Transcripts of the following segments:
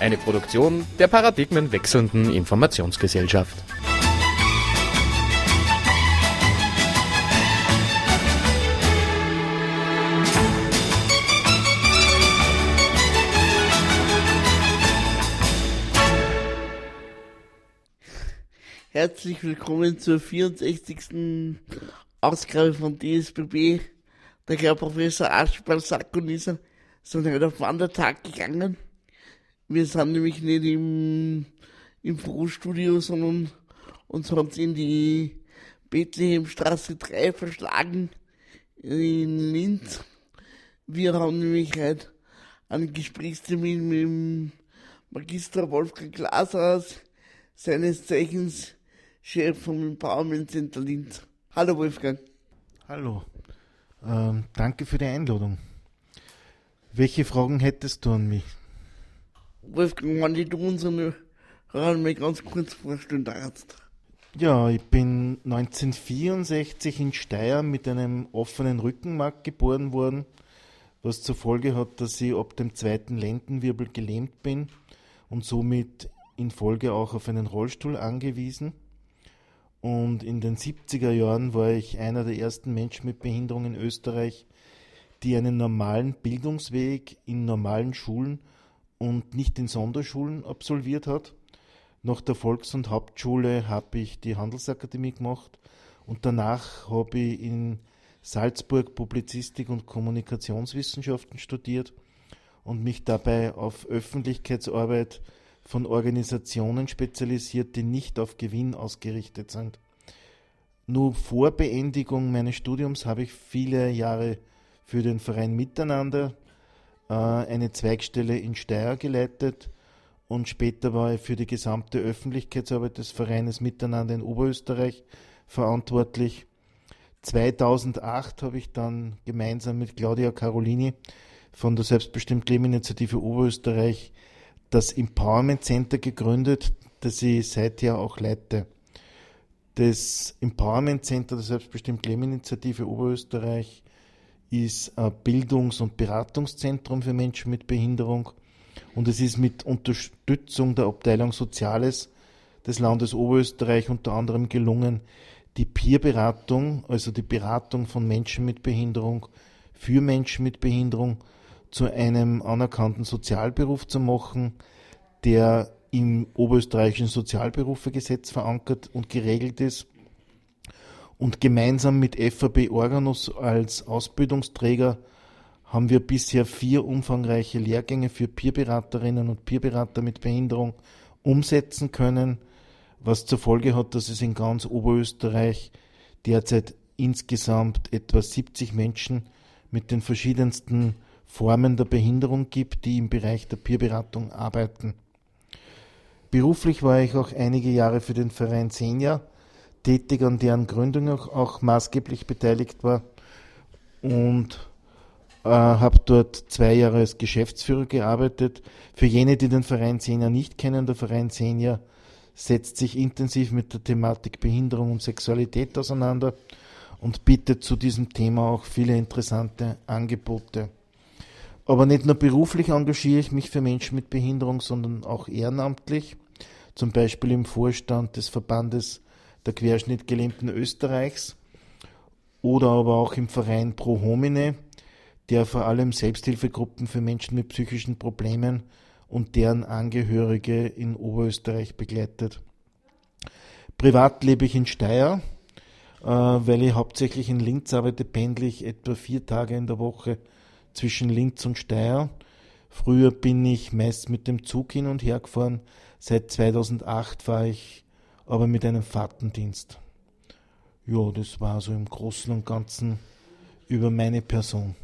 Eine Produktion der paradigmenwechselnden Informationsgesellschaft. Herzlich willkommen zur 64. Ausgabe von DSBB. Der Herr Professor Aschbal Sakonisa sind heute auf Wandertag gegangen. Wir sind nämlich nicht im, im Frohstudio, sondern uns haben sie in die Bethlehemstraße 3 verschlagen in Linz. Wir haben nämlich heute einen Gesprächstermin mit dem Magister Wolfgang Glashaus, seines Zeichens Chef vom Empowerment Center Linz. Hallo Wolfgang. Hallo. Ähm, danke für die Einladung. Welche Fragen hättest du an mich? Wolfgang, wenn du unseren Hörern mal ganz kurz vorstellen darfst. Ja, ich bin 1964 in Steyr mit einem offenen Rückenmark geboren worden, was zur Folge hat, dass ich ab dem zweiten Lendenwirbel gelähmt bin und somit in Folge auch auf einen Rollstuhl angewiesen. Und in den 70er Jahren war ich einer der ersten Menschen mit Behinderung in Österreich, die einen normalen Bildungsweg in normalen Schulen und nicht in Sonderschulen absolviert hat. Nach der Volks- und Hauptschule habe ich die Handelsakademie gemacht und danach habe ich in Salzburg Publizistik und Kommunikationswissenschaften studiert und mich dabei auf Öffentlichkeitsarbeit von Organisationen spezialisiert, die nicht auf Gewinn ausgerichtet sind. Nur vor Beendigung meines Studiums habe ich viele Jahre für den Verein Miteinander eine Zweigstelle in Steyr geleitet und später war ich für die gesamte Öffentlichkeitsarbeit des Vereines Miteinander in Oberösterreich verantwortlich. 2008 habe ich dann gemeinsam mit Claudia Carolini von der Selbstbestimmt Leben Initiative Oberösterreich das Empowerment Center gegründet, das ich seither auch leite. Das Empowerment Center der Selbstbestimmt Leben Initiative Oberösterreich ist ein Bildungs- und Beratungszentrum für Menschen mit Behinderung und es ist mit Unterstützung der Abteilung Soziales des Landes Oberösterreich unter anderem gelungen, die Peerberatung, also die Beratung von Menschen mit Behinderung für Menschen mit Behinderung zu einem anerkannten Sozialberuf zu machen, der im oberösterreichischen Sozialberufegesetz verankert und geregelt ist. Und gemeinsam mit FAB Organus als Ausbildungsträger haben wir bisher vier umfangreiche Lehrgänge für Peerberaterinnen und Peerberater mit Behinderung umsetzen können, was zur Folge hat, dass es in ganz Oberösterreich derzeit insgesamt etwa 70 Menschen mit den verschiedensten Formen der Behinderung gibt, die im Bereich der Peerberatung arbeiten. Beruflich war ich auch einige Jahre für den Verein Senja tätig, an deren Gründung auch, auch maßgeblich beteiligt war und äh, habe dort zwei Jahre als Geschäftsführer gearbeitet. Für jene, die den Verein Senja nicht kennen, der Verein Senja setzt sich intensiv mit der Thematik Behinderung und Sexualität auseinander und bietet zu diesem Thema auch viele interessante Angebote. Aber nicht nur beruflich engagiere ich mich für Menschen mit Behinderung, sondern auch ehrenamtlich, zum Beispiel im Vorstand des Verbandes der Querschnittgelähmten Österreichs oder aber auch im Verein Pro Homine, der vor allem Selbsthilfegruppen für Menschen mit psychischen Problemen und deren Angehörige in Oberösterreich begleitet. Privat lebe ich in Steyr, äh, weil ich hauptsächlich in Linz arbeite, pendle ich etwa vier Tage in der Woche zwischen Linz und Steyr. Früher bin ich meist mit dem Zug hin und her gefahren. Seit 2008 fahre ich aber mit einem Fahrtendienst. Ja, das war so im Großen und Ganzen über meine Person.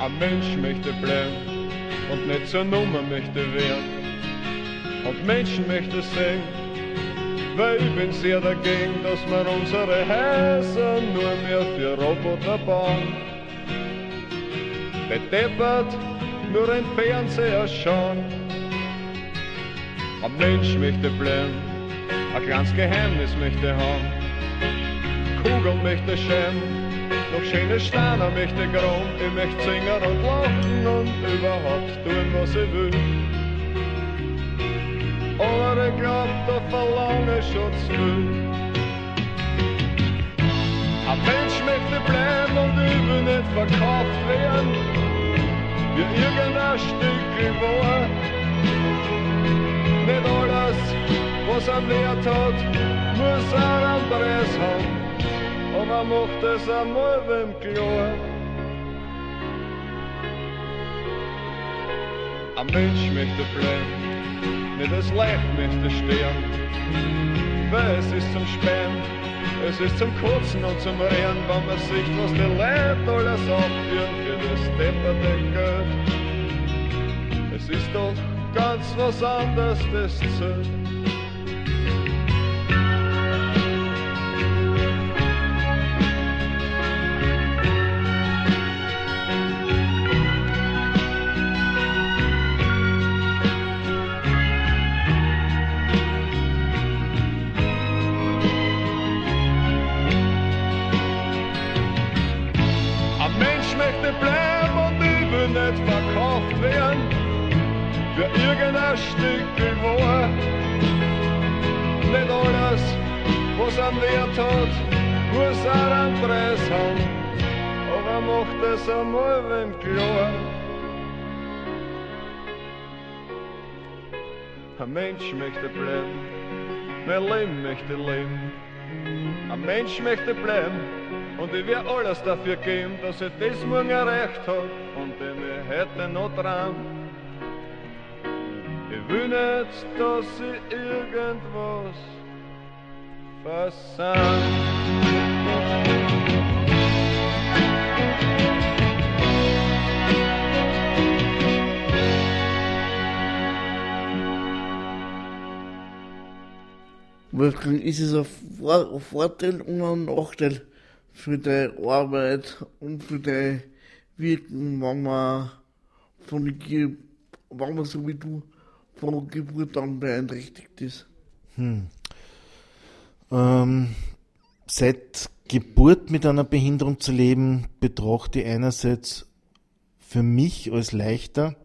Ein Mensch möchte bleiben und nicht zur Nummer möchte werden. Und Menschen möchte sehen, weil ich bin sehr dagegen, dass wir unsere Häuser nur mehr für Roboter bauen. Bedeppert nur ein Fernseher schauen. Ein Mensch möchte bleiben, ein kleines Geheimnis möchte haben. Kugel möchte schämen, noch schöne Steine möchte grauen. Ich möchte singen und lachen und überhaupt tun, was ich will. Aber ich glaub, da verlange ich schon zu viel. Ein Mensch möchte bleiben und will nicht verkauft werden, wie irgendein Stück war. Nicht alles, was er Wert hat, muss ein anderes haben aber macht es einmal wem klar. Ein Mensch möchte bleiben, nicht das Leib möchte sterben, weil es ist zum Spähen, es ist zum Kotzen und zum Rennen, wenn man sieht, was die Leute alles aufführen für das depperte Geld. Es ist doch ganz was anderes, das zählt. Am Wert hat, muss auch einen Preis haben. Aber macht es einmal wem klar. Ein Mensch möchte bleiben, mein Leben möchte leben. Ein Mensch möchte bleiben und ich werde alles dafür geben, dass er das morgen erreicht hat und den ich heute noch dran. Ich will nicht, dass sie irgendwas Wolfgang, ist es ein Vorteil und ein Nachteil für deine Arbeit und für dein Wirken, wenn man von der, wenn man so wie du von Geburt an beeinträchtigt ist? Hm. Ähm, seit Geburt mit einer Behinderung zu leben, betrachte ich einerseits für mich als leichter,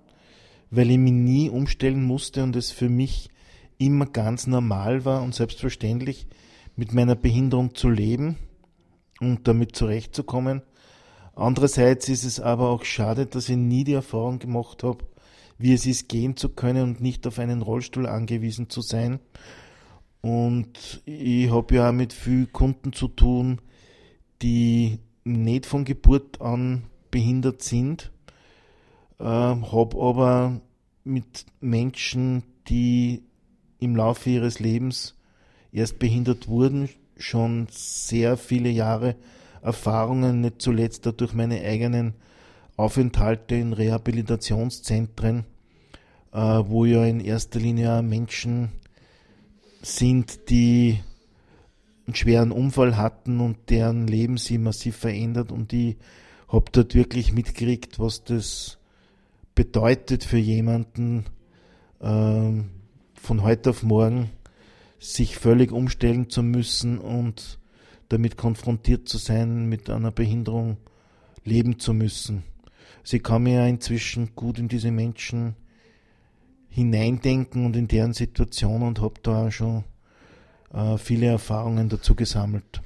weil ich mich nie umstellen musste und es für mich immer ganz normal war und selbstverständlich, mit meiner Behinderung zu leben und damit zurechtzukommen. Andererseits ist es aber auch schade, dass ich nie die Erfahrung gemacht habe, wie es ist, gehen zu können und nicht auf einen Rollstuhl angewiesen zu sein. Und ich habe ja auch mit vielen Kunden zu tun, die nicht von Geburt an behindert sind, äh, habe aber mit Menschen, die im Laufe ihres Lebens erst behindert wurden, schon sehr viele Jahre Erfahrungen, nicht zuletzt dadurch meine eigenen Aufenthalte in Rehabilitationszentren, äh, wo ja in erster Linie Menschen sind, die einen schweren Unfall hatten und deren Leben sich massiv verändert und ich habe dort wirklich mitgekriegt, was das bedeutet für jemanden äh, von heute auf morgen sich völlig umstellen zu müssen und damit konfrontiert zu sein, mit einer Behinderung leben zu müssen. Sie kann mir ja inzwischen gut in diese Menschen hineindenken und in deren Situation und habe da schon äh, viele Erfahrungen dazu gesammelt.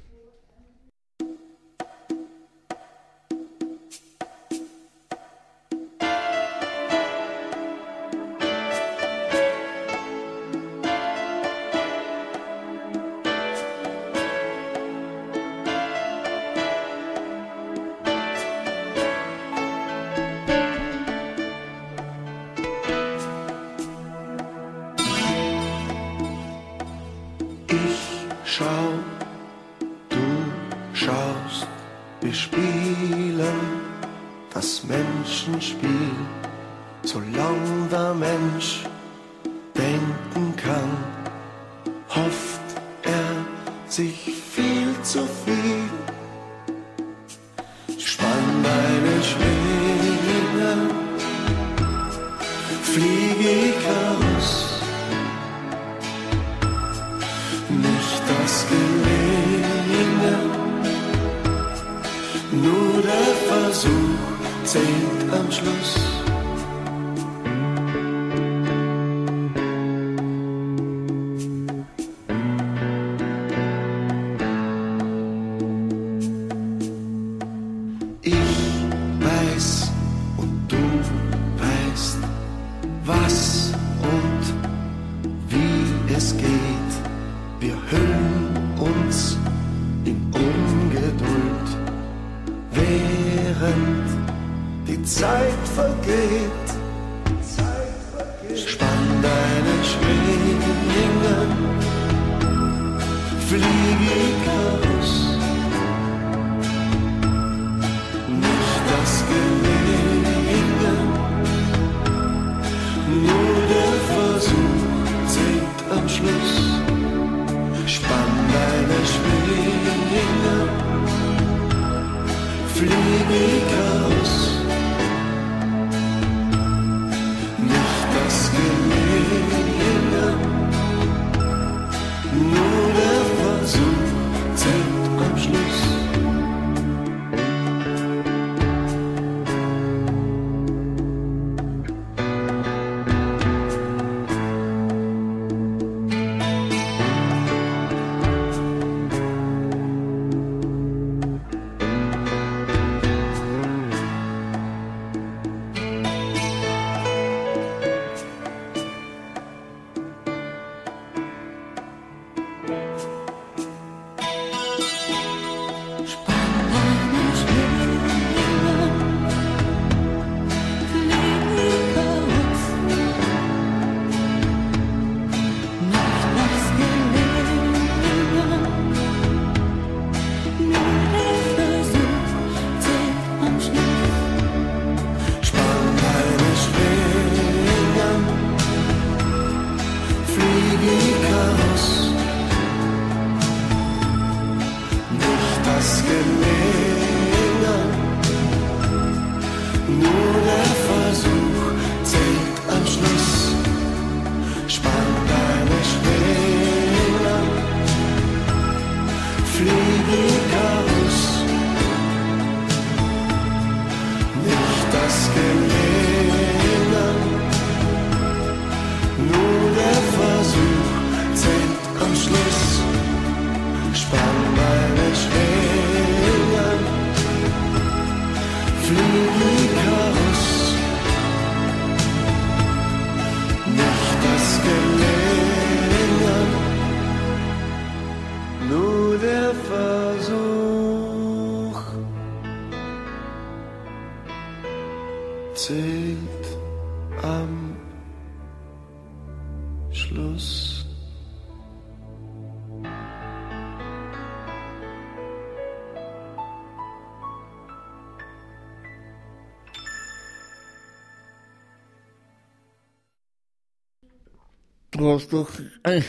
Hast doch äh,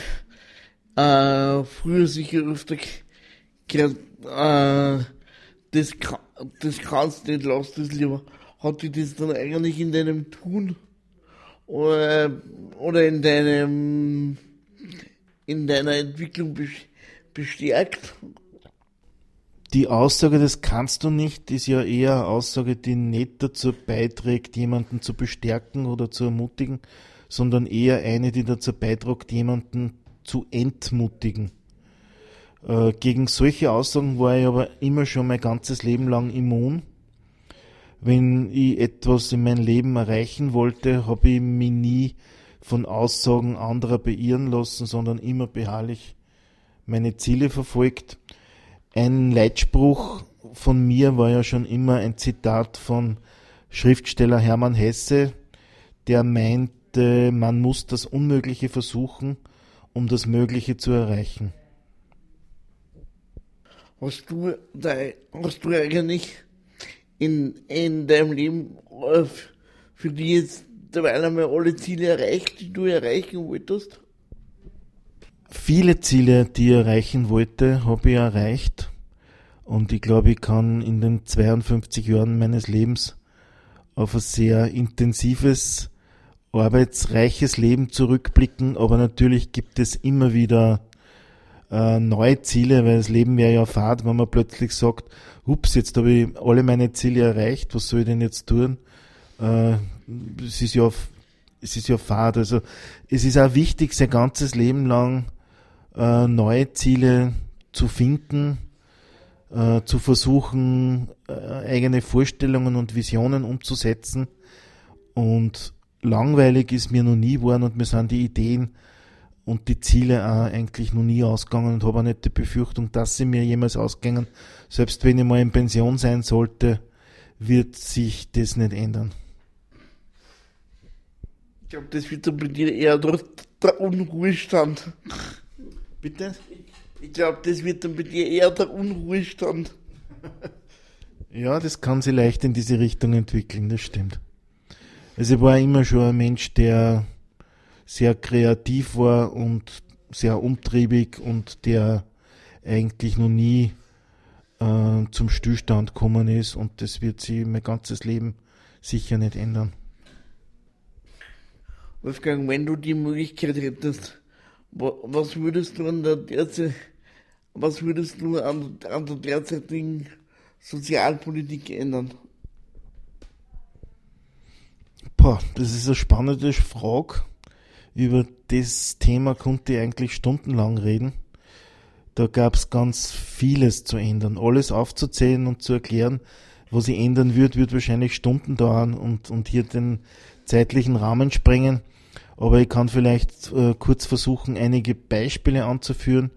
äh, früher sicher öfter gehört, äh, das, das kannst du nicht, lass das lieber. Hat dich das dann eigentlich in deinem Tun oder, oder in deinem in deiner Entwicklung bes- bestärkt? Die Aussage, das kannst du nicht, ist ja eher eine Aussage, die nicht dazu beiträgt, jemanden zu bestärken oder zu ermutigen, sondern eher eine, die dazu beiträgt, jemanden zu entmutigen. Äh, gegen solche Aussagen war ich aber immer schon mein ganzes Leben lang immun. Wenn ich etwas in meinem Leben erreichen wollte, habe ich mich nie von Aussagen anderer beirren lassen, sondern immer beharrlich meine Ziele verfolgt. Ein Leitspruch von mir war ja schon immer ein Zitat von Schriftsteller Hermann Hesse, der meinte, man muss das Unmögliche versuchen, um das Mögliche zu erreichen. Hast du, hast du eigentlich in, in deinem Leben äh, für die jetzt derweil einmal alle Ziele erreicht, die du erreichen wolltest? Viele Ziele, die ich erreichen wollte, habe ich erreicht. Und ich glaube, ich kann in den 52 Jahren meines Lebens auf ein sehr intensives, arbeitsreiches Leben zurückblicken. Aber natürlich gibt es immer wieder äh, neue Ziele, weil das Leben wäre ja fad, wenn man plötzlich sagt, ups, jetzt habe ich alle meine Ziele erreicht, was soll ich denn jetzt tun? Äh, es ist ja, es ist ja fad. Also es ist auch wichtig, sein ganzes Leben lang äh, neue Ziele zu finden, äh, zu versuchen, äh, eigene Vorstellungen und Visionen umzusetzen. Und langweilig ist mir noch nie geworden und mir sind die Ideen und die Ziele auch eigentlich noch nie ausgegangen und habe auch nicht die Befürchtung, dass sie mir jemals ausgängen. Selbst wenn ich mal in Pension sein sollte, wird sich das nicht ändern. Ich glaube, das wird dann bei dir eher der, der Unruhestand. Bitte? Ich glaube, das wird dann bei dir eher der Unruhestand. Ja, das kann sich leicht in diese Richtung entwickeln, das stimmt. Also ich war immer schon ein Mensch, der sehr kreativ war und sehr umtriebig und der eigentlich noch nie äh, zum Stillstand gekommen ist und das wird sich mein ganzes Leben sicher nicht ändern. Wolfgang, wenn du die Möglichkeit hättest, was würdest du an der derzeit, was würdest du an, an der derzeitigen Sozialpolitik ändern? Boah, das ist eine spannende Frage. Über das Thema konnte ich eigentlich stundenlang reden. Da gab es ganz vieles zu ändern. Alles aufzuzählen und zu erklären, was ich ändern würde, wird wahrscheinlich Stunden dauern und, und hier den zeitlichen Rahmen sprengen. Aber ich kann vielleicht äh, kurz versuchen, einige Beispiele anzuführen,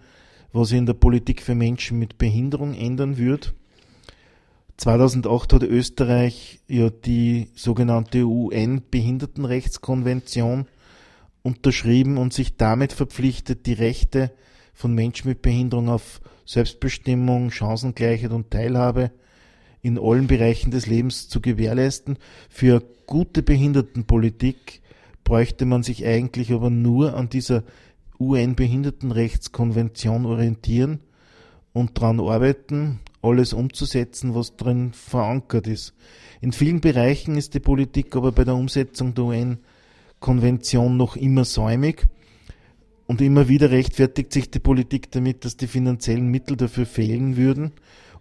was ich in der Politik für Menschen mit Behinderung ändern würde. 2008 hat Österreich ja die sogenannte UN-Behindertenrechtskonvention unterschrieben und sich damit verpflichtet, die Rechte von Menschen mit Behinderung auf Selbstbestimmung, Chancengleichheit und Teilhabe in allen Bereichen des Lebens zu gewährleisten. Für gute Behindertenpolitik bräuchte man sich eigentlich aber nur an dieser UN-Behindertenrechtskonvention orientieren und daran arbeiten, alles umzusetzen, was drin verankert ist. In vielen Bereichen ist die Politik aber bei der Umsetzung der UN Konvention noch immer säumig und immer wieder rechtfertigt sich die Politik damit, dass die finanziellen Mittel dafür fehlen würden,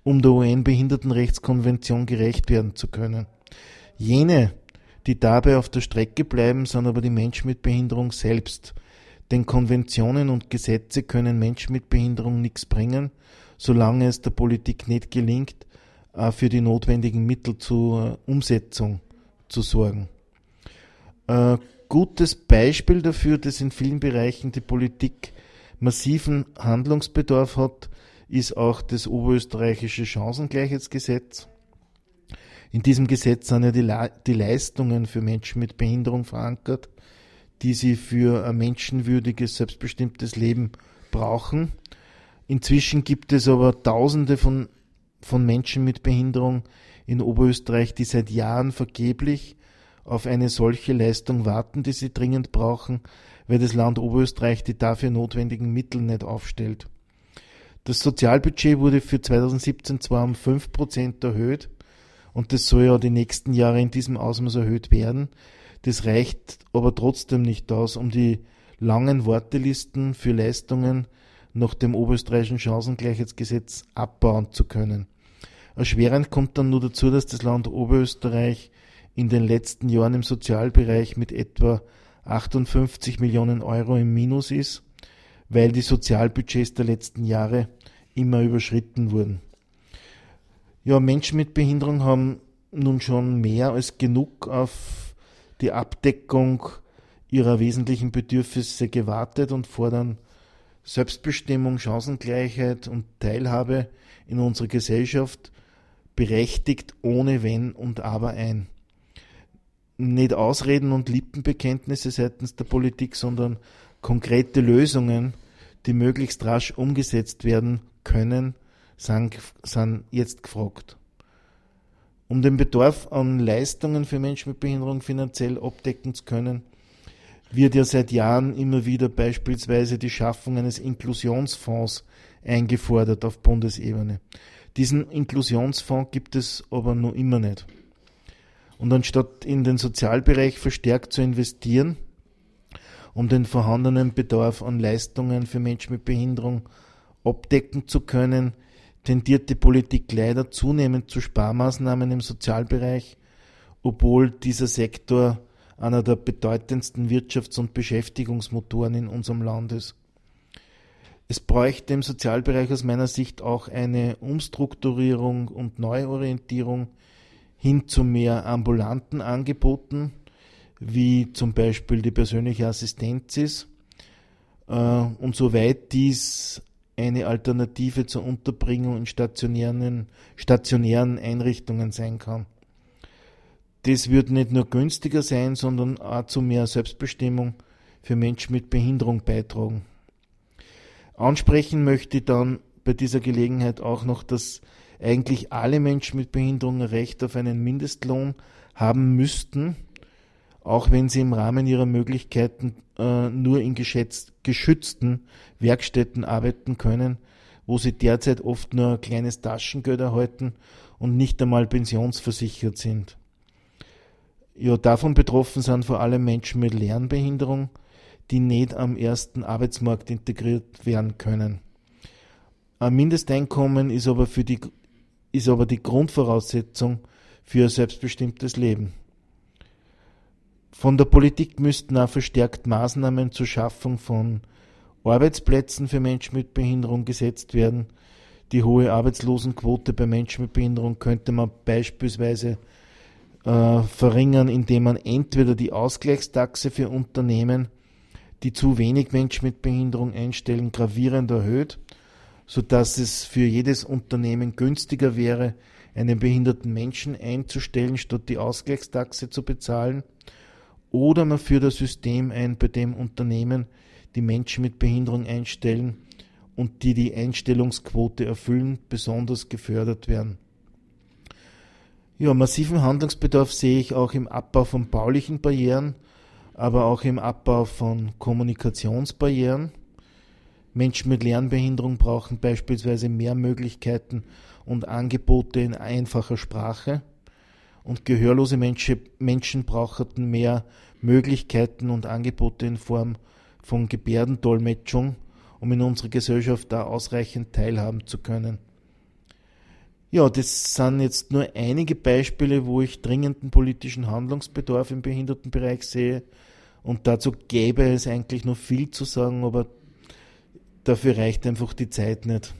um der UN-Behindertenrechtskonvention gerecht werden zu können. Jene, die dabei auf der Strecke bleiben, sind aber die Menschen mit Behinderung selbst. Denn Konventionen und Gesetze können Menschen mit Behinderung nichts bringen, solange es der Politik nicht gelingt, für die notwendigen Mittel zur Umsetzung zu sorgen. Äh, gutes Beispiel dafür, dass in vielen Bereichen die Politik massiven Handlungsbedarf hat, ist auch das oberösterreichische Chancengleichheitsgesetz. In diesem Gesetz sind ja die, Le die Leistungen für Menschen mit Behinderung verankert, die sie für ein menschenwürdiges, selbstbestimmtes Leben brauchen. Inzwischen gibt es aber Tausende von, von Menschen mit Behinderung in Oberösterreich, die seit Jahren vergeblich auf eine solche Leistung warten, die sie dringend brauchen, weil das Land Oberösterreich die dafür notwendigen Mittel nicht aufstellt. Das Sozialbudget wurde für 2017 zwar um 5% erhöht und das soll ja die nächsten Jahre in diesem Ausmaß erhöht werden. Das reicht aber trotzdem nicht aus, um die langen Wartelisten für Leistungen nach dem oberösterreichischen Chancengleichheitsgesetz abbauen zu können. Erschwerend kommt dann nur dazu, dass das Land Oberösterreich in den letzten Jahren im Sozialbereich mit etwa 58 Millionen Euro im Minus ist, weil die Sozialbudgets der letzten Jahre immer überschritten wurden. Ja, Menschen mit Behinderung haben nun schon mehr als genug auf die Abdeckung ihrer wesentlichen Bedürfnisse gewartet und fordern Selbstbestimmung, Chancengleichheit und Teilhabe in unserer Gesellschaft berechtigt ohne Wenn und Aber ein nicht Ausreden und Lippenbekenntnisse seitens der Politik, sondern konkrete Lösungen, die möglichst rasch umgesetzt werden können, sind, jetzt gefragt. Um den Bedarf an Leistungen für Menschen mit Behinderung finanziell abdecken zu können, wird ja seit Jahren immer wieder beispielsweise die Schaffung eines Inklusionsfonds eingefordert auf Bundesebene. Diesen Inklusionsfonds gibt es aber noch immer nicht. Und anstatt in den Sozialbereich verstärkt zu investieren, um den vorhandenen Bedarf an Leistungen für Menschen mit Behinderung abdecken zu können, tendiert die Politik leider zunehmend zu Sparmaßnahmen im Sozialbereich, obwohl dieser Sektor einer der bedeutendsten Wirtschafts- und Beschäftigungsmotoren in unserem Land ist. Es bräuchte im Sozialbereich aus meiner Sicht auch eine Umstrukturierung und Neuorientierung hin zu mehr ambulanten Angeboten, wie zum Beispiel die persönliche Assistenz ist. Äh, und soweit dies eine Alternative zur Unterbringung in stationären, stationären Einrichtungen sein kann. Das wird nicht nur günstiger sein, sondern auch zu mehr Selbstbestimmung für Menschen mit Behinderung beitragen. Ansprechen möchte ich dann bei dieser Gelegenheit auch noch, dass eigentlich alle Menschen mit Behinderung Recht auf einen Mindestlohn haben müssten, auch wenn sie im Rahmen ihrer Möglichkeiten äh, nur in geschützten Werkstätten arbeiten können, wo sie derzeit oft nur ein kleines Taschengeld erhalten und nicht einmal pensionsversichert sind. Ja, davon betroffen sind vor allem Menschen mit Lernbehinderung, die nicht am ersten Arbeitsmarkt integriert werden können. Ein Mindesteinkommen ist aber, für die, ist aber die Grundvoraussetzung für ein selbstbestimmtes Leben. Von der Politik müssten auch verstärkt Maßnahmen zur Schaffung von Arbeitsplätzen für Menschen mit Behinderung gesetzt werden. Die hohe Arbeitslosenquote bei Menschen mit Behinderung könnte man beispielsweise äh, verringern, indem man entweder die Ausgleichstaxe für Unternehmen, die zu wenig Menschen mit Behinderung einstellen, gravierend erhöht, sodass es für jedes Unternehmen günstiger wäre, einen behinderten Menschen einzustellen, statt die Ausgleichstaxe zu bezahlen, oder man führt ein System ein, bei dem Unternehmen die Menschen mit Behinderung einstellen und die die Einstellungsquote erfüllen, besonders gefördert werden. Ja, massiven Handlungsbedarf sehe ich auch im Abbau von baulichen Barrieren, aber auch im Abbau von Kommunikationsbarrieren. Menschen mit Lernbehinderung brauchen beispielsweise mehr Möglichkeiten und Angebote in einfacher Sprache und gehörlose Menschen, Menschen brauchten mehr Möglichkeiten und Angebote in Form von Gebärdendolmetschung, um in unserer Gesellschaft da ausreichend teilhaben zu können. Ja, das sind jetzt nur einige Beispiele, wo ich dringenden politischen Handlungsbedarf im Behindertenbereich sehe. Und dazu gäbe es eigentlich noch viel zu sagen, aber dafür reicht einfach die Zeit nicht.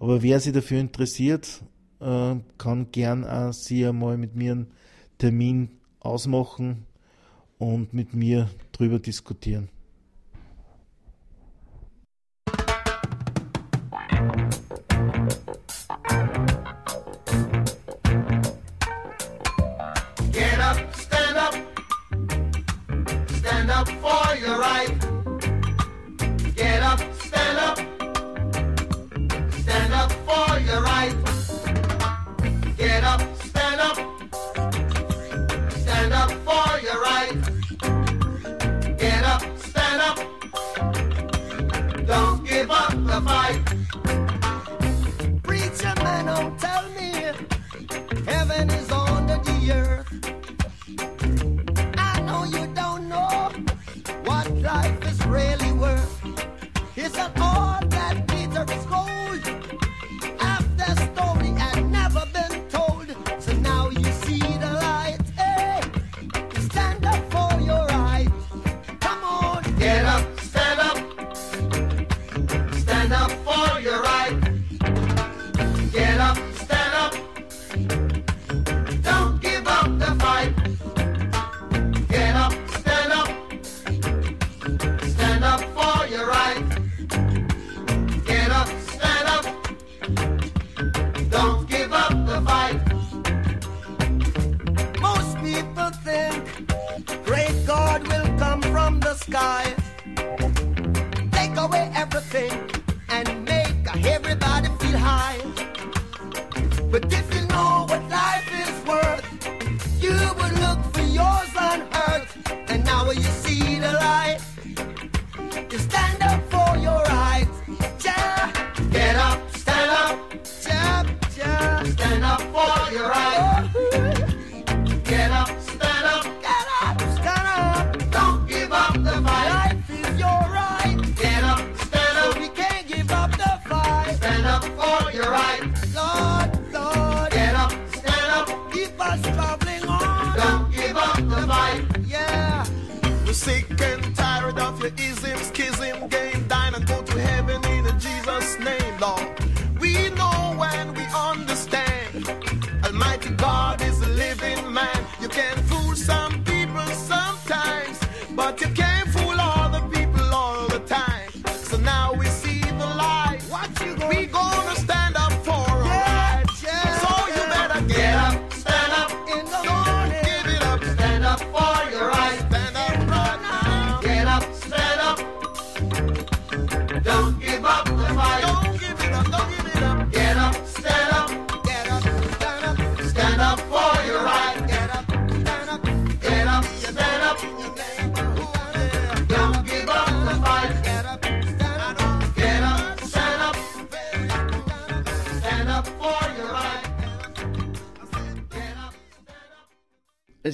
Aber wer sich dafür interessiert, äh, kann gern auch Sie einmal mit mir einen Termin ausmachen und mit mir drüber diskutieren. life.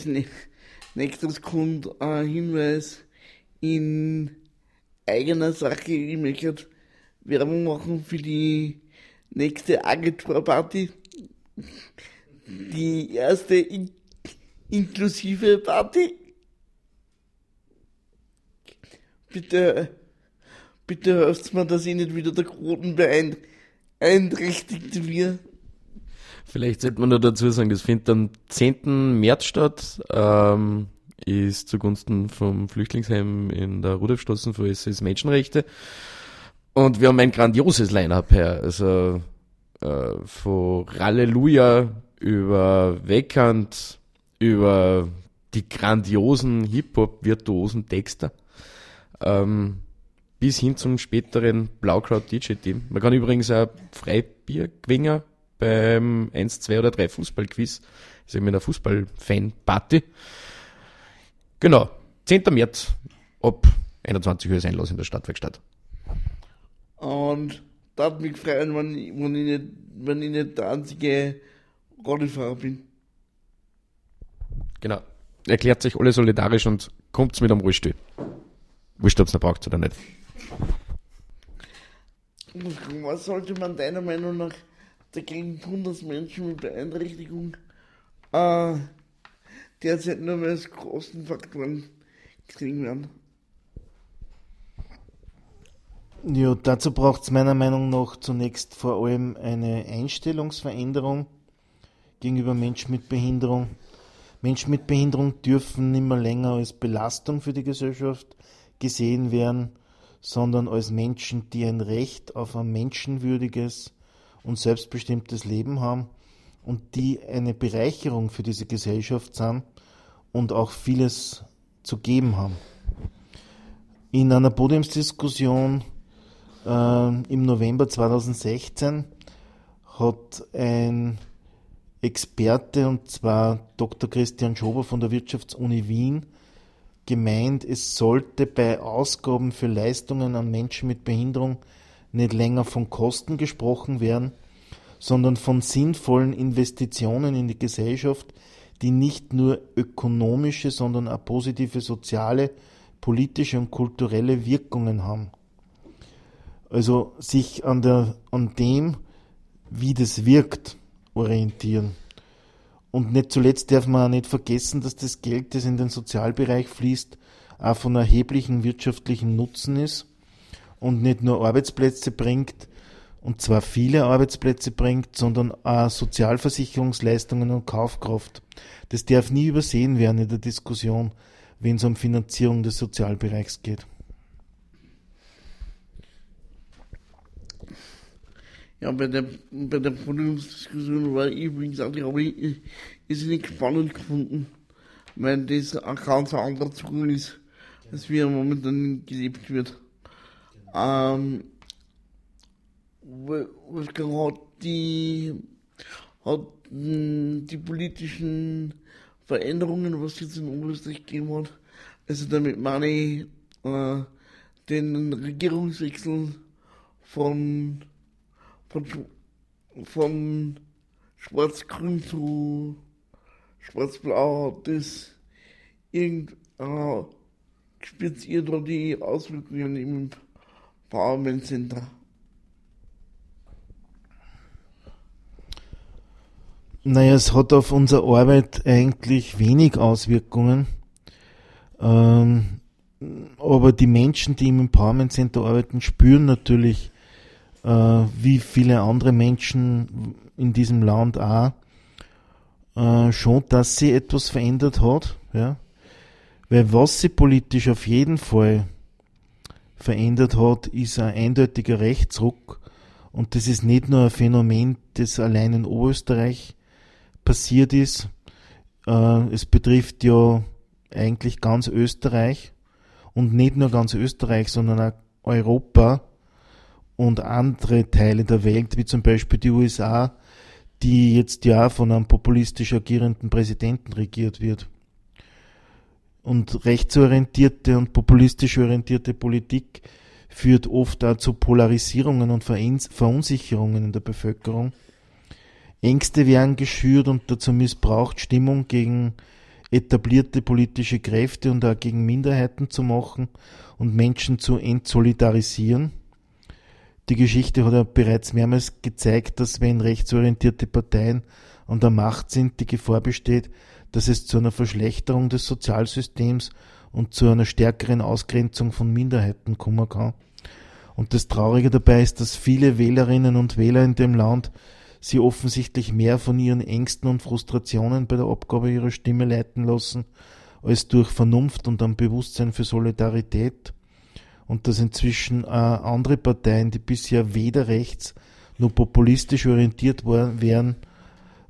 Als nä- nächstes kommt ein Hinweis in eigener Sache. Ich möchte Werbung machen für die nächste Agenturparty. Die erste in inklusive Party. Bitte, bitte helft mir, dass ich nicht wieder der Quoten beeinträchtigt wird. Vielleicht sollte man nur dazu sagen, das findet am 10. März statt, ähm, ist zugunsten vom Flüchtlingsheim in der Rudolfstraße für SS Menschenrechte. Und wir haben ein grandioses Line-Up her. Also äh, von Halleluja über Weckhand, über die grandiosen Hip-Hop-virtuosen Texter, ähm, bis hin zum späteren Blaukraut-DJ-Team. Man kann übrigens auch Freibier gewinnen beim 1, 2 oder 3 Fußballquiz. Das ist eben eine Fußball-Fan-Party. Genau, 10. März ab 21 Uhr ist Einlass in der Stadtwerkstatt. Und da hat mich gefreut, wenn, ich- wenn, ich nicht, wenn ich nicht der einzige Radifahrer bin. Genau. Erklärt sich alle solidarisch und kommt's mit am Rollstuhl. Wurscht, ob's noch braucht oder nicht. Was sollte man deiner Meinung nach dagegen tun, dass Menschen mit Beeinträchtigung äh, derzeit nur mehr als Kostenfaktoren gesehen werden? Ja, dazu braucht es meiner Meinung nach zunächst vor allem eine Einstellungsveränderung gegenüber Menschen mit Behinderung. Menschen mit Behinderung dürfen nicht mehr länger als Belastung für die Gesellschaft gesehen werden, sondern als Menschen, die ein Recht auf ein menschenwürdiges und selbstbestimmtes Leben haben und die eine Bereicherung für diese Gesellschaft sind und auch vieles zu geben haben. In einer Podiumsdiskussion äh, im November 2016 hat ein Experte, und zwar Dr. Christian Schober von der Wirtschaftsuni Wien, gemeint, es sollte bei Ausgaben für Leistungen an Menschen mit Behinderung nicht länger von Kosten gesprochen werden, sondern von sinnvollen Investitionen in die Gesellschaft, die nicht nur ökonomische, sondern auch positive soziale, politische und kulturelle Wirkungen haben. Also sich an, der, an dem, wie das wirkt, orientieren. Und nicht zuletzt darf man auch nicht vergessen, dass das Geld, das in den Sozialbereich fließt, auch von erheblichem wirtschaftlichen Nutzen ist und nicht nur Arbeitsplätze bringt, und zwar viele Arbeitsplätze bringt, sondern auch Sozialversicherungsleistungen und Kaufkraft. Das darf nie übersehen werden in der Diskussion, wenn es um Finanzierung des Sozialbereichs geht. Ja, bei der, bei der Podiumsdiskussion war ich übrigens auch, glaube ich, nicht spannend gefunden, weil das ein ganz anderer Zugang ist, als wie er momentan gelebt wird. Ähm, Wo- Wolfgang hat die, hat mh, die politischen Veränderungen, was es jetzt in Oberösterreich gegeben hat, also damit meine ich äh, den Regierungswechsel von von, von schwarz-grün zu schwarz-blau hat das irgend, äh, da die Auswirkungen im Empowerment Center? Naja, es hat auf unsere Arbeit eigentlich wenig Auswirkungen. Ähm, aber die Menschen, die im Empowerment Center arbeiten, spüren natürlich, äh, wie viele andere Menschen in diesem Land auch, äh, schon, dass sie etwas verändert hat. Ja? Weil was sie politisch auf jeden Fall verändert hat, ist ein eindeutiger Rechtsruck. Und das ist nicht nur ein Phänomen, das allein in Oberösterreich passiert ist. Äh, es betrifft ja eigentlich ganz Österreich und nicht nur ganz Österreich, sondern auch Europa und andere Teile der Welt, wie zum Beispiel die USA, die jetzt ja von einem populistisch agierenden Präsidenten regiert wird. Und rechtsorientierte und populistisch orientierte Politik führt oft auch zu Polarisierungen und Verunsicherungen in der Bevölkerung. Ängste werden geschürt und dazu missbraucht, Stimmung gegen etablierte politische Kräfte und auch gegen Minderheiten zu machen und Menschen zu entsolidarisieren. Die Geschichte hat ja bereits mehrmals gezeigt, dass wenn rechtsorientierte Parteien an der Macht sind, die Gefahr besteht, dass es zu einer Verschlechterung des Sozialsystems und zu einer stärkeren Ausgrenzung von Minderheiten kommen kann. Und das Traurige dabei ist, dass viele Wählerinnen und Wähler in dem Land sie offensichtlich mehr von ihren Ängsten und Frustrationen bei der Abgabe ihrer Stimme leiten lassen, als durch Vernunft und ein Bewusstsein für Solidarität. Und dass inzwischen äh, andere Parteien, die bisher weder rechts noch populistisch orientiert waren, wären,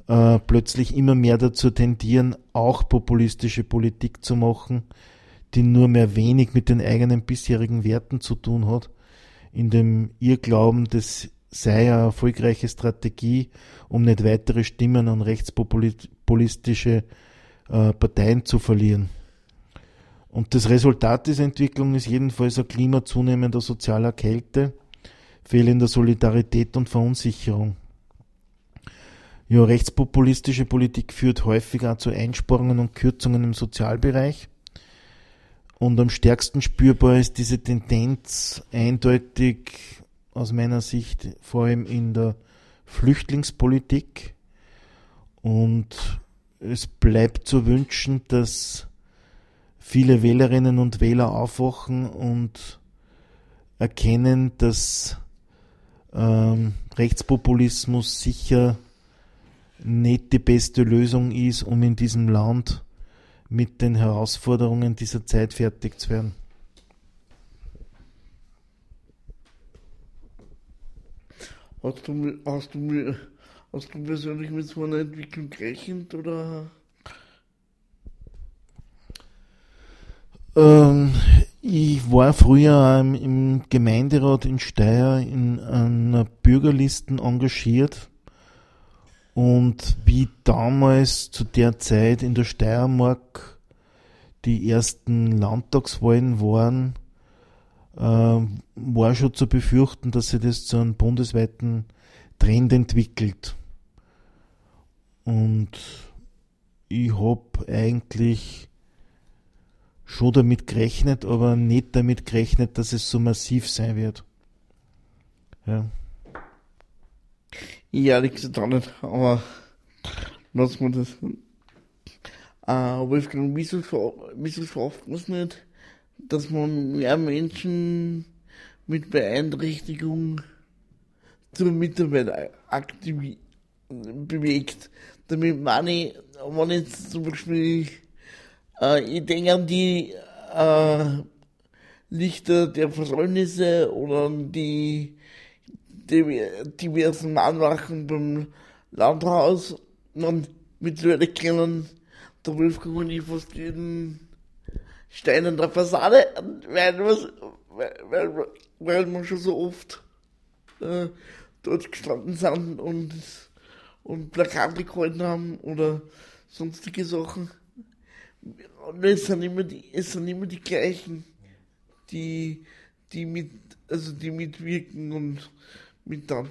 äh, plötzlich immer mehr dazu tendieren, auch populistische Politik zu machen, die nur mehr wenig mit den eigenen bisherigen Werten zu tun hat, in dem Irrglauben, das sei eine erfolgreiche Strategie, um nicht weitere Stimmen an rechtspopulistische äh, Parteien zu verlieren. Und das Resultat dieser Entwicklung ist jedenfalls ein Klima zunehmender sozialer Kälte, fehlender Solidarität und Verunsicherung. Ja, rechtspopulistische Politik führt häufig auch zu Einsparungen und Kürzungen im Sozialbereich. Und am stärksten spürbar ist diese Tendenz eindeutig aus meiner Sicht vor allem in der Flüchtlingspolitik. Und es bleibt zu wünschen, dass viele Wählerinnen und Wähler aufwachen und erkennen, dass ähm, Rechtspopulismus sicher nicht die beste Lösung ist, um in diesem Land mit den Herausforderungen dieser Zeit fertig zu werden. Hast du, hast du, hast du persönlich mit so einer Entwicklung gerechnet oder? Ähm, ich war früher im Gemeinderat in Steyr in einer Bürgerlisten engagiert und wie damals zu der Zeit in der Steiermark die ersten Landtagswahlen waren, äh, war schon zu befürchten, dass sich das zu einem bundesweiten Trend entwickelt. Und ich habe eigentlich schon damit gerechnet, aber nicht damit gerechnet, dass es so massiv sein wird. Ja. Ja, ehrlich gesagt auch nicht, aber lass mal das. Äh, Wolfgang, wieso, wieso schafft man es nicht, dass man mehr Menschen mit Beeinträchtigung zur Mitarbeit aktiv bewegt? Damit meine, wenn jetzt zum Beispiel, äh, ich denke an die äh, Lichter der Versäumnisse oder an die diversen Anlagen beim Landhaus und mittlerweile kennen der Wolfgang fast jeden Stein in der Fassade, weil, weil, weil, weil wir schon so oft äh, dort gestanden sind und, und Plakate gehalten haben oder sonstige Sachen. Und es sind immer die, es sind immer die gleichen, die, die mit, also die mitwirken und mit dann?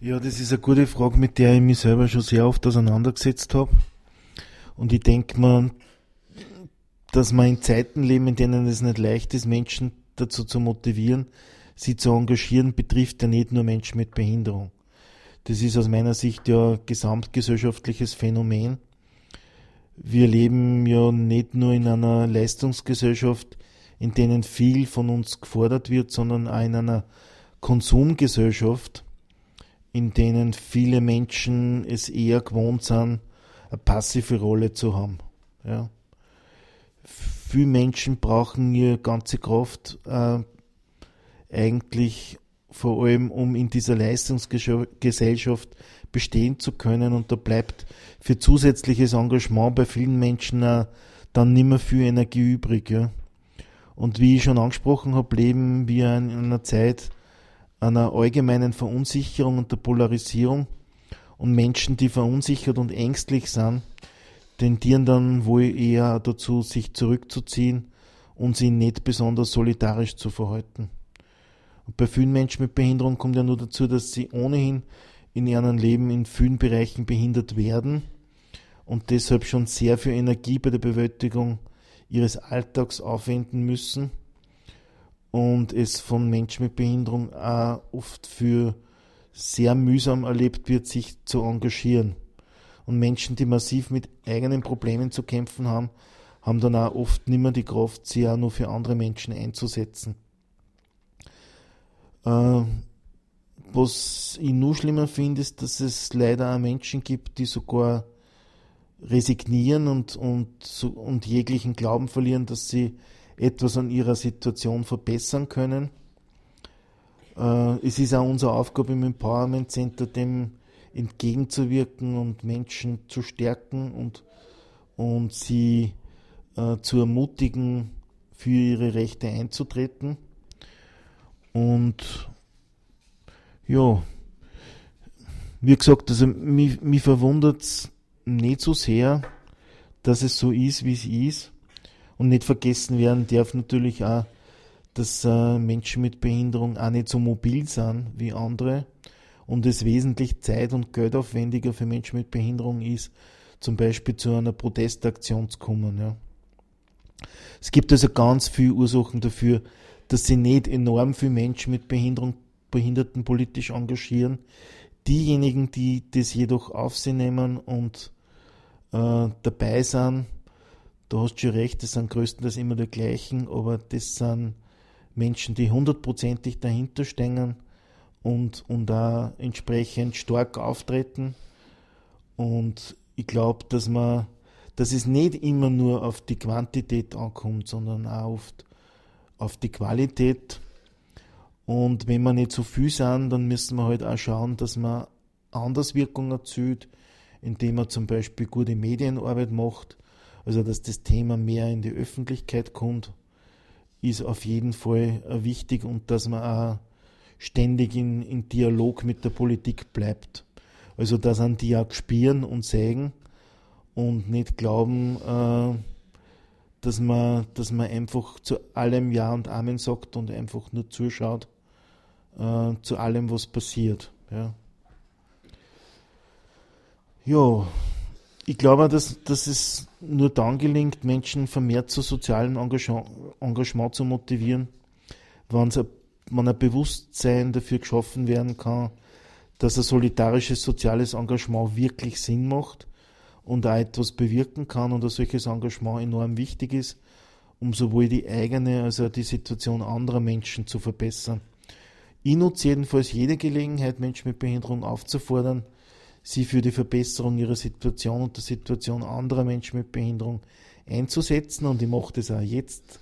Ja, das ist eine gute Frage, mit der ich mich selber schon sehr oft auseinandergesetzt habe. Und ich denke mir, dass man in Zeiten leben, in denen es nicht leicht ist, Menschen dazu zu motivieren, sie zu engagieren, betrifft ja nicht nur Menschen mit Behinderung. Das ist aus meiner Sicht ja ein gesamtgesellschaftliches Phänomen. Wir leben ja nicht nur in einer Leistungsgesellschaft, in denen viel von uns gefordert wird, sondern auch in einer Konsumgesellschaft, in denen viele Menschen es eher gewohnt sind, eine passive Rolle zu haben. Ja. Viele Menschen brauchen ihre ganze Kraft äh, eigentlich vor allem, um in dieser Leistungsgesellschaft bestehen zu können. Und da bleibt für zusätzliches Engagement bei vielen Menschen äh, dann nicht mehr viel Energie übrig. Ja. Und wie ich schon angesprochen habe, leben wir in einer Zeit einer allgemeinen Verunsicherung und der Polarisierung. Und Menschen, die verunsichert und ängstlich sind, tendieren dann wohl eher dazu, sich zurückzuziehen und sich nicht besonders solidarisch zu verhalten. Und bei vielen Menschen mit Behinderung kommt ja nur dazu, dass sie ohnehin in ihrem Leben in vielen Bereichen behindert werden und deshalb schon sehr viel Energie bei der Bewältigung ihres Alltags aufwenden müssen und es von Menschen mit Behinderung auch oft für sehr mühsam erlebt wird, sich zu engagieren. Und Menschen, die massiv mit eigenen Problemen zu kämpfen haben, haben dann auch oft nicht mehr die Kraft, sich auch nur für andere Menschen einzusetzen. Äh, was ich nur schlimmer finde, ist, dass es leider auch Menschen gibt, die sogar resignieren und, und, und jeglichen Glauben verlieren, dass sie etwas an ihrer Situation verbessern können. Äh, es ist auch unsere Aufgabe im Empowerment Center, dem entgegenzuwirken und Menschen zu stärken und, und sie äh, zu ermutigen, für ihre Rechte einzutreten. Und ja, wie gesagt, also mich, mich verwundert es nicht so sehr, dass es so ist, wie es ist. Und nicht vergessen werden darf natürlich auch, dass äh, Menschen mit Behinderung auch nicht so mobil sind wie andere und es wesentlich zeit- und geldaufwendiger für Menschen mit Behinderung ist, zum Beispiel zu einer Protestaktion zu kommen. Ja. Es gibt also ganz viele Ursachen dafür, dass sie nicht enorm viele Menschen mit Behinderung, Behinderten politisch engagieren. Diejenigen, die das jedoch auf sich nehmen und äh, dabei sind, da hast du schon recht, das sind größtenteils immer die gleichen, aber das sind Menschen, die hundertprozentig dahinter stehen und, und auch entsprechend stark auftreten. Und ich glaube, dass man, dass es nicht immer nur auf die Quantität ankommt, sondern auch oft auf die Qualität. Und wenn wir nicht so viel sind, dann müssen wir halt auch schauen, dass man anders Wirkung erzielt, indem man zum Beispiel gute Medienarbeit macht, also dass das Thema mehr in die Öffentlichkeit kommt, ist auf jeden Fall wichtig und dass man auch ständig in, in Dialog mit der Politik bleibt. Also dass an die auch spüren und sägen und nicht glauben, äh, dass man, dass man einfach zu allem Ja und Amen sagt und einfach nur zuschaut äh, zu allem, was passiert. Ja. Ja, ich glaube, dass, dass es nur dann gelingt, Menschen vermehrt zu sozialem Engagement, zu motivieren, wenn, wenn ein Bewusstsein dafür geschaffen werden kann, dass ein solidarisches soziales Engagement wirklich Sinn macht und auch etwas bewirken kann und ein solches Engagement enorm wichtig ist, um sowohl die eigene als auch die Situation anderer Menschen zu verbessern. Ich nutze jedenfalls jede Gelegenheit, Menschen mit Behinderung aufzufordern, sie für die Verbesserung ihrer Situation und der Situation anderer Menschen mit Behinderung einzusetzen. Und ich mache das auch jetzt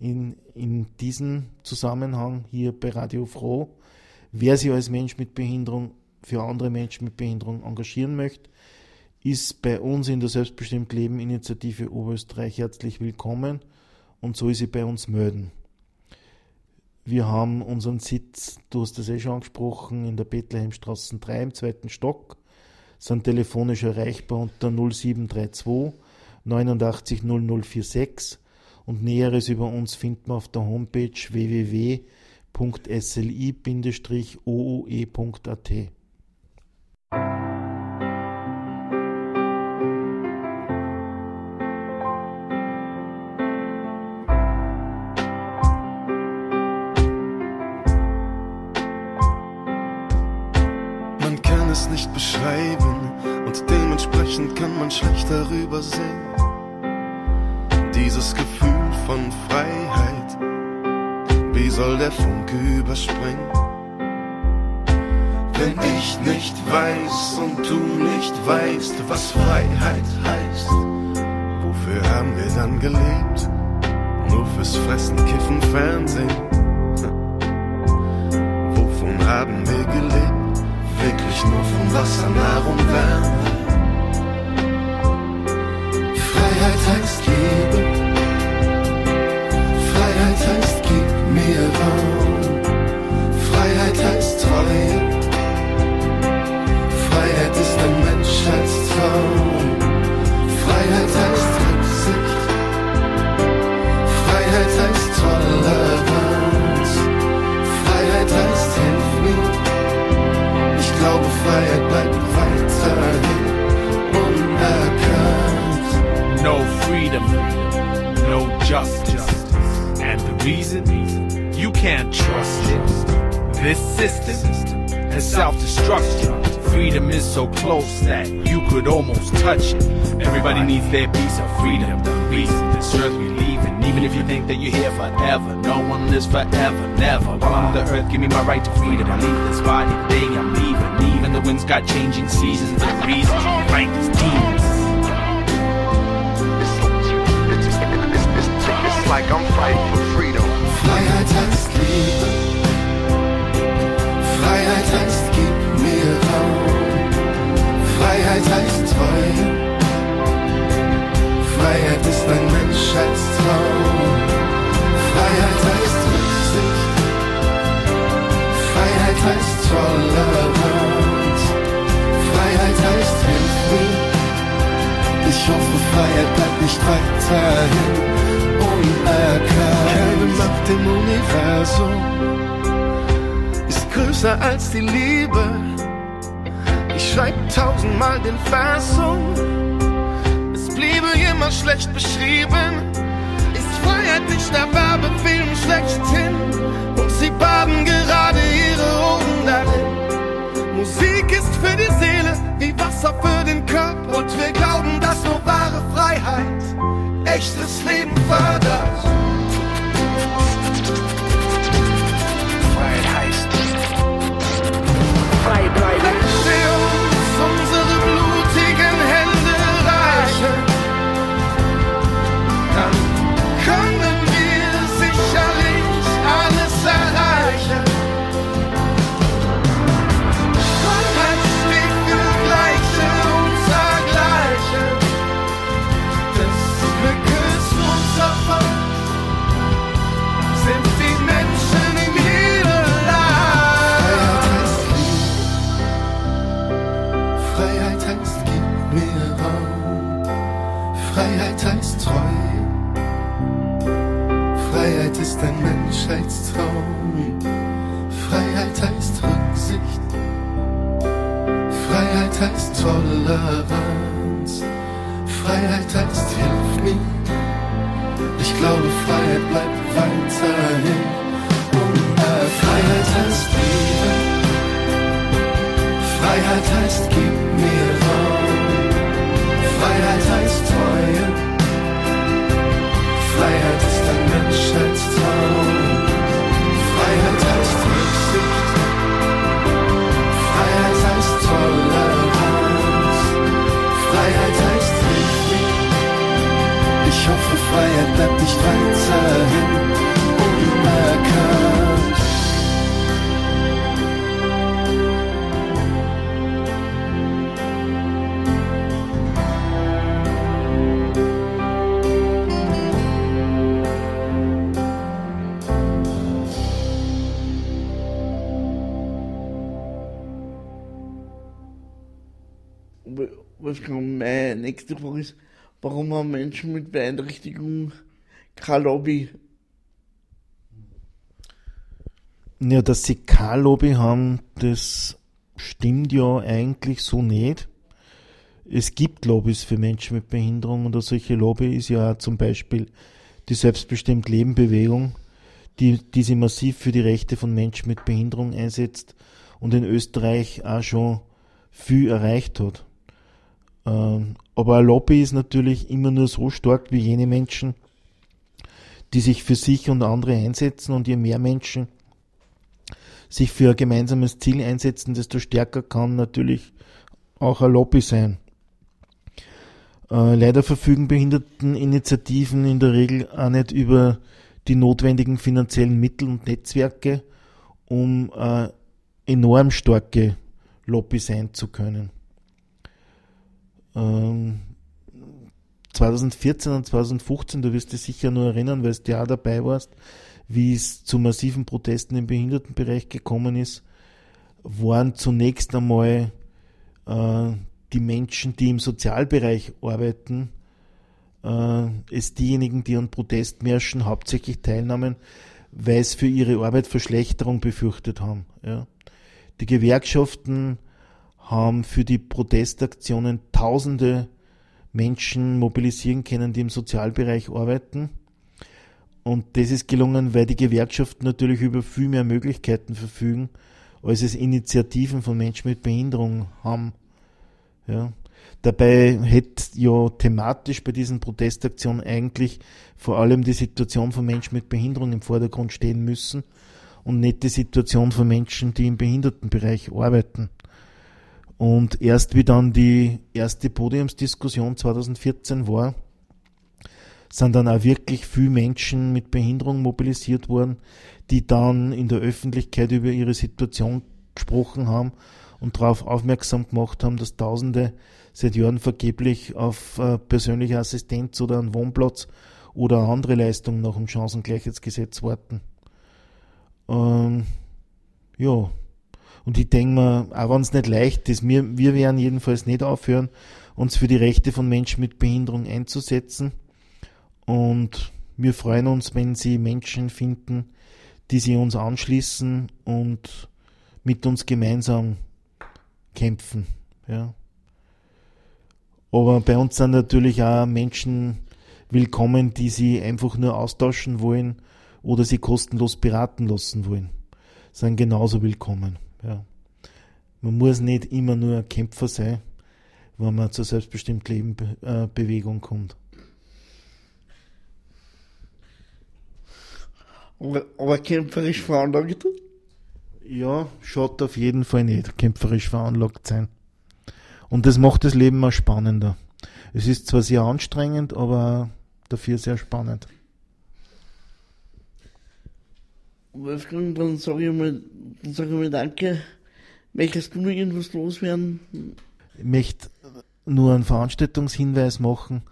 in, in diesem Zusammenhang hier bei Radio Froh. Wer sich als Mensch mit Behinderung für andere Menschen mit Behinderung engagieren möchte, ist bei uns in der Selbstbestimmt Leben Initiative Oberösterreich herzlich willkommen und soll sie bei uns melden. Wir haben unseren Sitz, du hast das eh schon angesprochen, in der Bethlehemstraße 3 im zweiten Stock, sind telefonisch erreichbar unter 0732 89 0046 und Näheres über uns findet man auf der Homepage www.sli-ooe.at. darüber sehen. Dieses Gefühl von Freiheit, wie soll der Funke überspringen? Wenn ich nicht weiß und du nicht weißt, was Freiheit heißt, wofür haben wir dann gelebt? Nur fürs Fressen, Kiffen, Fernsehen. Wovon haben wir gelebt? wirklich nur von Wasser, Nahrung, Wärme. Freiheit heißt Liebe. Freiheit heißt gib mir Raum. Freiheit heißt Treue. Freedom, no justice. And the reason? You can't trust it. This system has self-destruction. Freedom is so close that you could almost touch it. Everybody needs their piece of freedom. The reason this earth we leave, and even if you think that you're here forever, no one lives forever, never. While I'm on the earth, give me my right to freedom. I leave this body the day I'm leaving. Even the winds got changing seasons and reasons. Right. Like I'm fighting for freedom. Freiheit heißt Liebe. Freiheit heißt gib mir Raum. Freiheit heißt Treue. Freiheit ist ein Menschheitstraum. Freiheit heißt Rücksicht. Freiheit heißt Toleranz. Freiheit heißt Hilf mir. Ich hoffe, Freiheit bleibt nicht weiterhin Universum ist größer als die Liebe. Ich schreib tausendmal den Vers um. Es bliebe immer schlecht beschrieben. Ist Freiheit nicht der Werbefilm schlechthin? Und sie baden gerade ihre Ohren darin. Musik ist für die Seele wie Wasser für den Körper. Und wir glauben, dass nur wahre Freiheit echtes Leben fördert. Toleranz. Freiheit heißt Hilf mir. Ich glaube, Freiheit bleibt weiterhin. Und äh, Freiheit heißt Liebe. Freiheit heißt gib mir Raum. Freiheit nächste Frage ist, warum haben Menschen mit Beeinträchtigung keine Lobby? Ja, dass sie keine Lobby haben, das stimmt ja eigentlich so nicht. Es gibt Lobbys für Menschen mit Behinderung und eine solche Lobby ist ja zum Beispiel die Selbstbestimmt Leben Bewegung, die, die sich massiv für die Rechte von Menschen mit Behinderung einsetzt und in Österreich auch schon viel erreicht hat. Ähm, aber ein Lobby ist natürlich immer nur so stark wie jene Menschen, die sich für sich und andere einsetzen und je mehr Menschen sich für ein gemeinsames Ziel einsetzen, desto stärker kann natürlich auch ein Lobby sein. Äh, leider verfügen Behinderteninitiativen in der Regel auch nicht über die notwendigen finanziellen Mittel und Netzwerke, um äh, enorm starke Lobby sein zu können. Ähm, 2014 und 2015, du wirst dich sicher nur erinnern, weil du ja dabei warst, wie es zu massiven Protesten im Behindertenbereich gekommen ist, waren zunächst einmal äh, die Menschen, die im Sozialbereich arbeiten, äh, es diejenigen, die an Protestmärschen hauptsächlich teilnahmen, weil es für ihre Arbeit Verschlechterung befürchtet haben. Ja. Die Gewerkschaften haben für die Protestaktionen tausende Menschen mobilisieren können, die im Sozialbereich arbeiten. Und das ist gelungen, weil die Gewerkschaften natürlich über viel mehr Möglichkeiten verfügen, als es Initiativen von Menschen mit Behinderung haben. Ja. Dabei hätte ja thematisch bei diesen Protestaktionen eigentlich vor allem die Situation von Menschen mit Behinderung im Vordergrund stehen müssen und nicht die Situation von Menschen, die im Behindertenbereich arbeiten. Und erst wie dann die erste Podiumsdiskussion 2014 war, sind dann auch wirklich viele Menschen mit Behinderung mobilisiert worden, die dann in der Öffentlichkeit über ihre Situation gesprochen haben und darauf aufmerksam gemacht haben, dass Tausende seit Jahren vergeblich auf äh, persönliche Assistenz oder einen Wohnplatz oder andere Leistungen nach dem Chancengleichheitsgesetz warten. Ähm, ja, und ich denke mir, auch wenn es nicht leicht ist, wir, wir werden jedenfalls nicht aufhören, uns für die Rechte von Menschen mit Behinderung einzusetzen. Und wir freuen uns, wenn sie Menschen finden, die sie uns anschließen und mit uns gemeinsam kämpfen. Ja. Aber bei uns sind natürlich auch Menschen willkommen, die sie einfach nur austauschen wollen oder sie kostenlos beraten lassen wollen. Sind genauso willkommen. Ja. Man muss nicht immer nur ein Kämpfer sein, wenn man zur selbstbestimmten Leben äh, Bewegung kommt. Aber, aber kämpferisch veranlagt? Ja, schaut auf jeden Fall nicht, kämpferisch veranlagt sein. Und das macht das Leben auch spannender. Es ist zwar sehr anstrengend, aber dafür sehr spannend. Wolfgang, dann sage ich mal, dann sage ich mal Danke. Möchtest du noch irgendwas loswerden? Ich möchte nur einen Veranstaltungshinweis machen.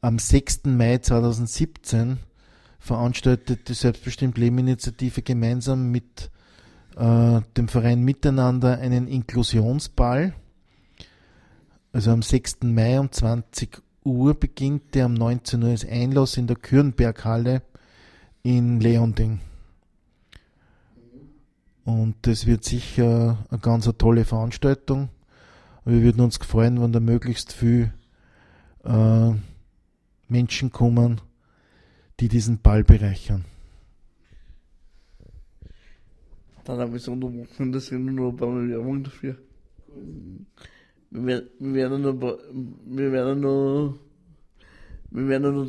Am 6. Mai 2017 veranstaltet die Selbstbestimmt Leben Initiative gemeinsam mit äh, dem Verein Miteinander einen Inklusionsball. Also am 6. Mai um 20 Uhr beginnt der, um 19 Uhr ist Einlass in der Kürnberghalle in Leonding. Und das wird sicher eine ganz tolle Veranstaltung. Wir würden uns freuen, wenn da möglichst viel äh, Menschen kommen, die diesen Ball bereichern. Dann habe ich so eine Wochenende sind nur ein paar Werbung dafür. Wir, wir werden nur, wir werden nur, wir werden nur,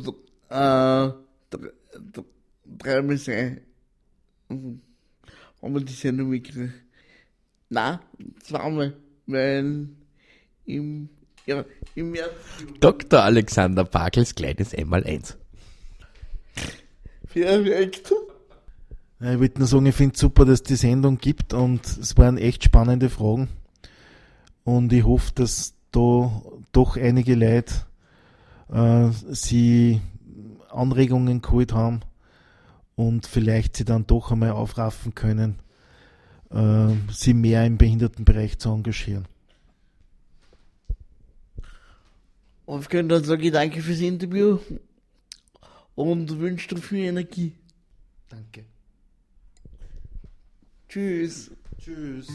äh, drei, dreimal sein. Haben wir die Sendung mitgekriegt? Nein, zweimal, weil im, ja, im März. Dr. Alexander Pagels kleines Einmaleins. Perfekt. Ich wollte nur sagen, ich finde es super, dass die Sendung gibt und es waren echt spannende Fragen. Und ich hoffe, dass da doch einige Leute äh, sie Anregungen geholt haben und vielleicht sie dann doch einmal aufraffen können, äh, sie mehr im Behindertenbereich zu engagieren. Wolfgang, dann sage ich danke fürs Interview und wünsche dir viel Energie. Danke. Tschüss. Tschüss.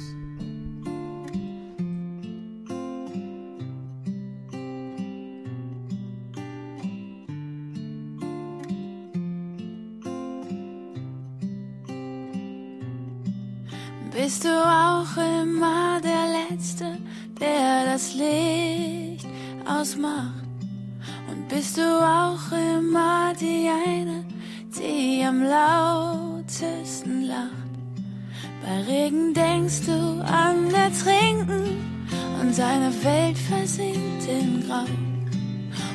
Das Licht ausmacht? Und bist du auch immer die eine, die am lautesten lacht? Bei Regen denkst du an Ertrinken und seine Welt versinkt in Grau.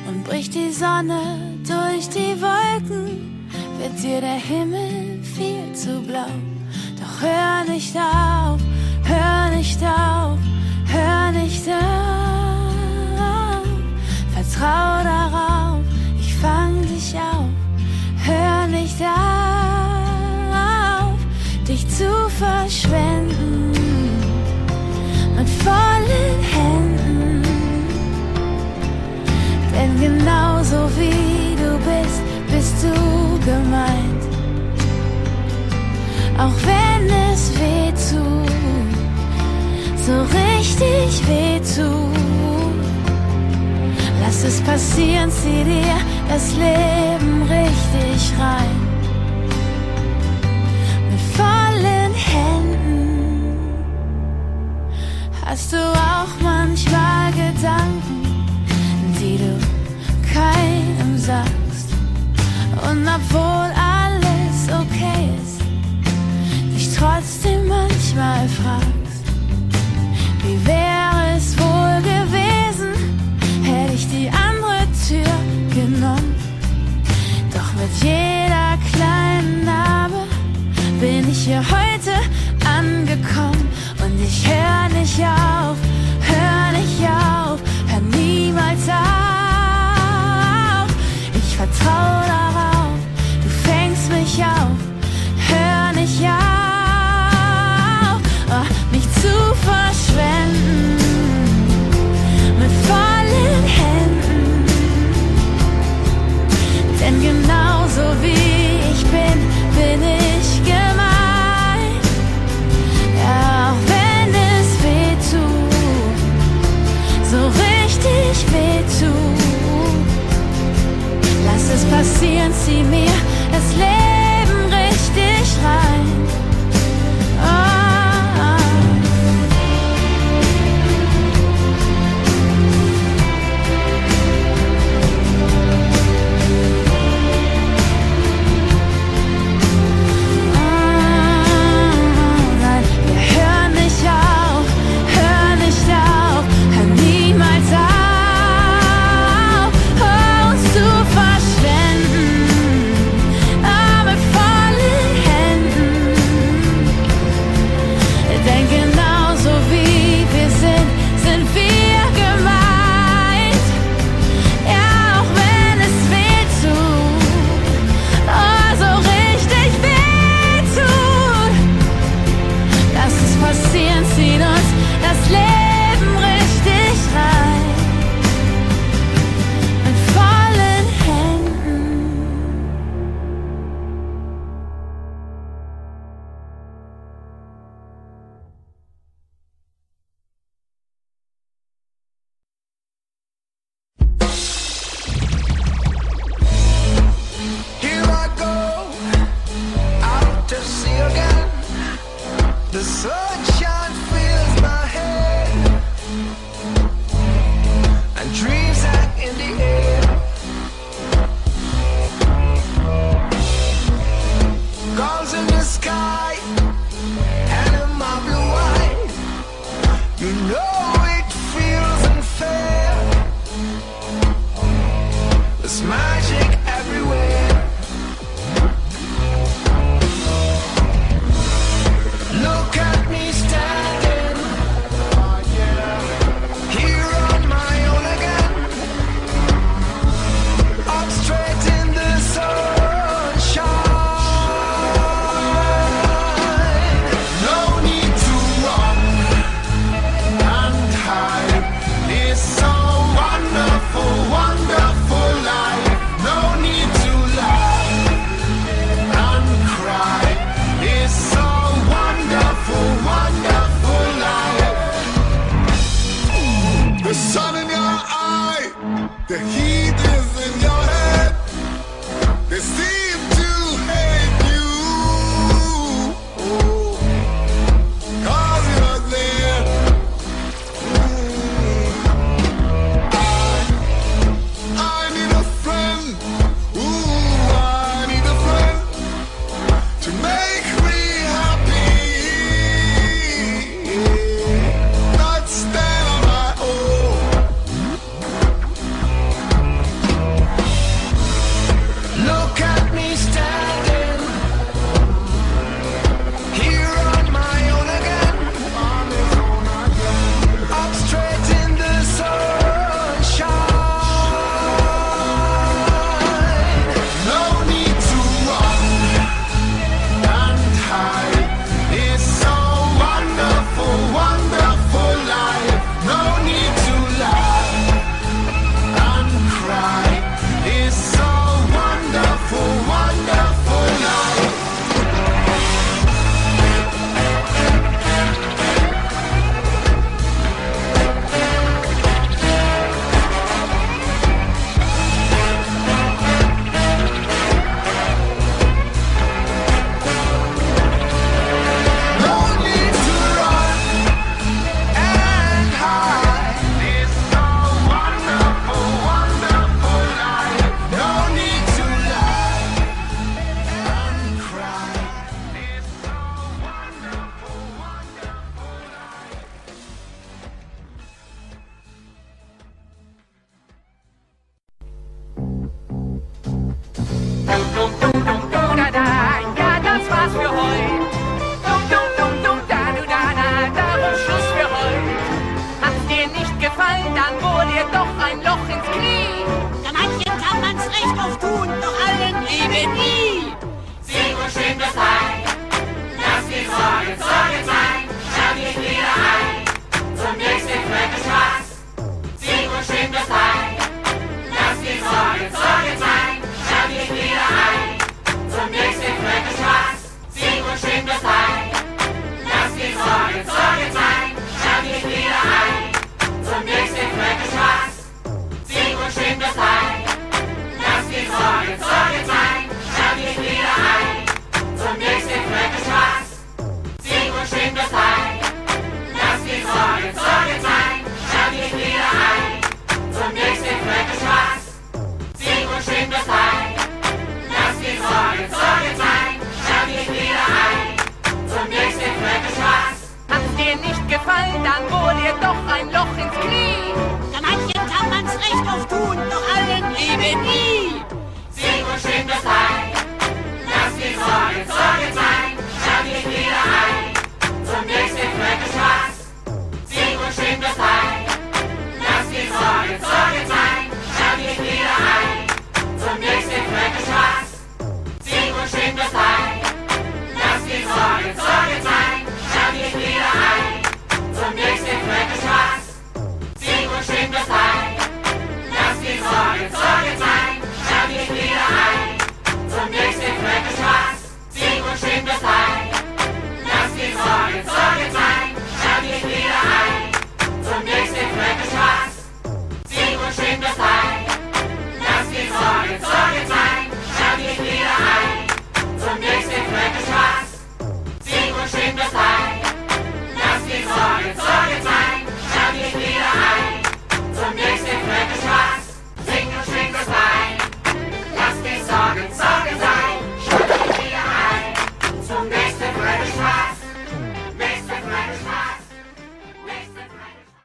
Und bricht die Sonne durch die Wolken, wird dir der Himmel viel zu blau. Doch hör nicht auf, hör nicht auf, hör nicht auf. Vertrau darauf, ich fang dich auf. Hör nicht auf, dich zu verschwenden mit vollen Händen. Denn genauso wie du bist, bist du gemeint. Auch wenn es weh tut, so richtig weh tut. Lass es passieren, zieh dir das Leben richtig rein. Mit vollen Händen hast du auch manchmal Gedanken, die du keinem sagst. Und obwohl alles okay ist, dich trotzdem manchmal fragst.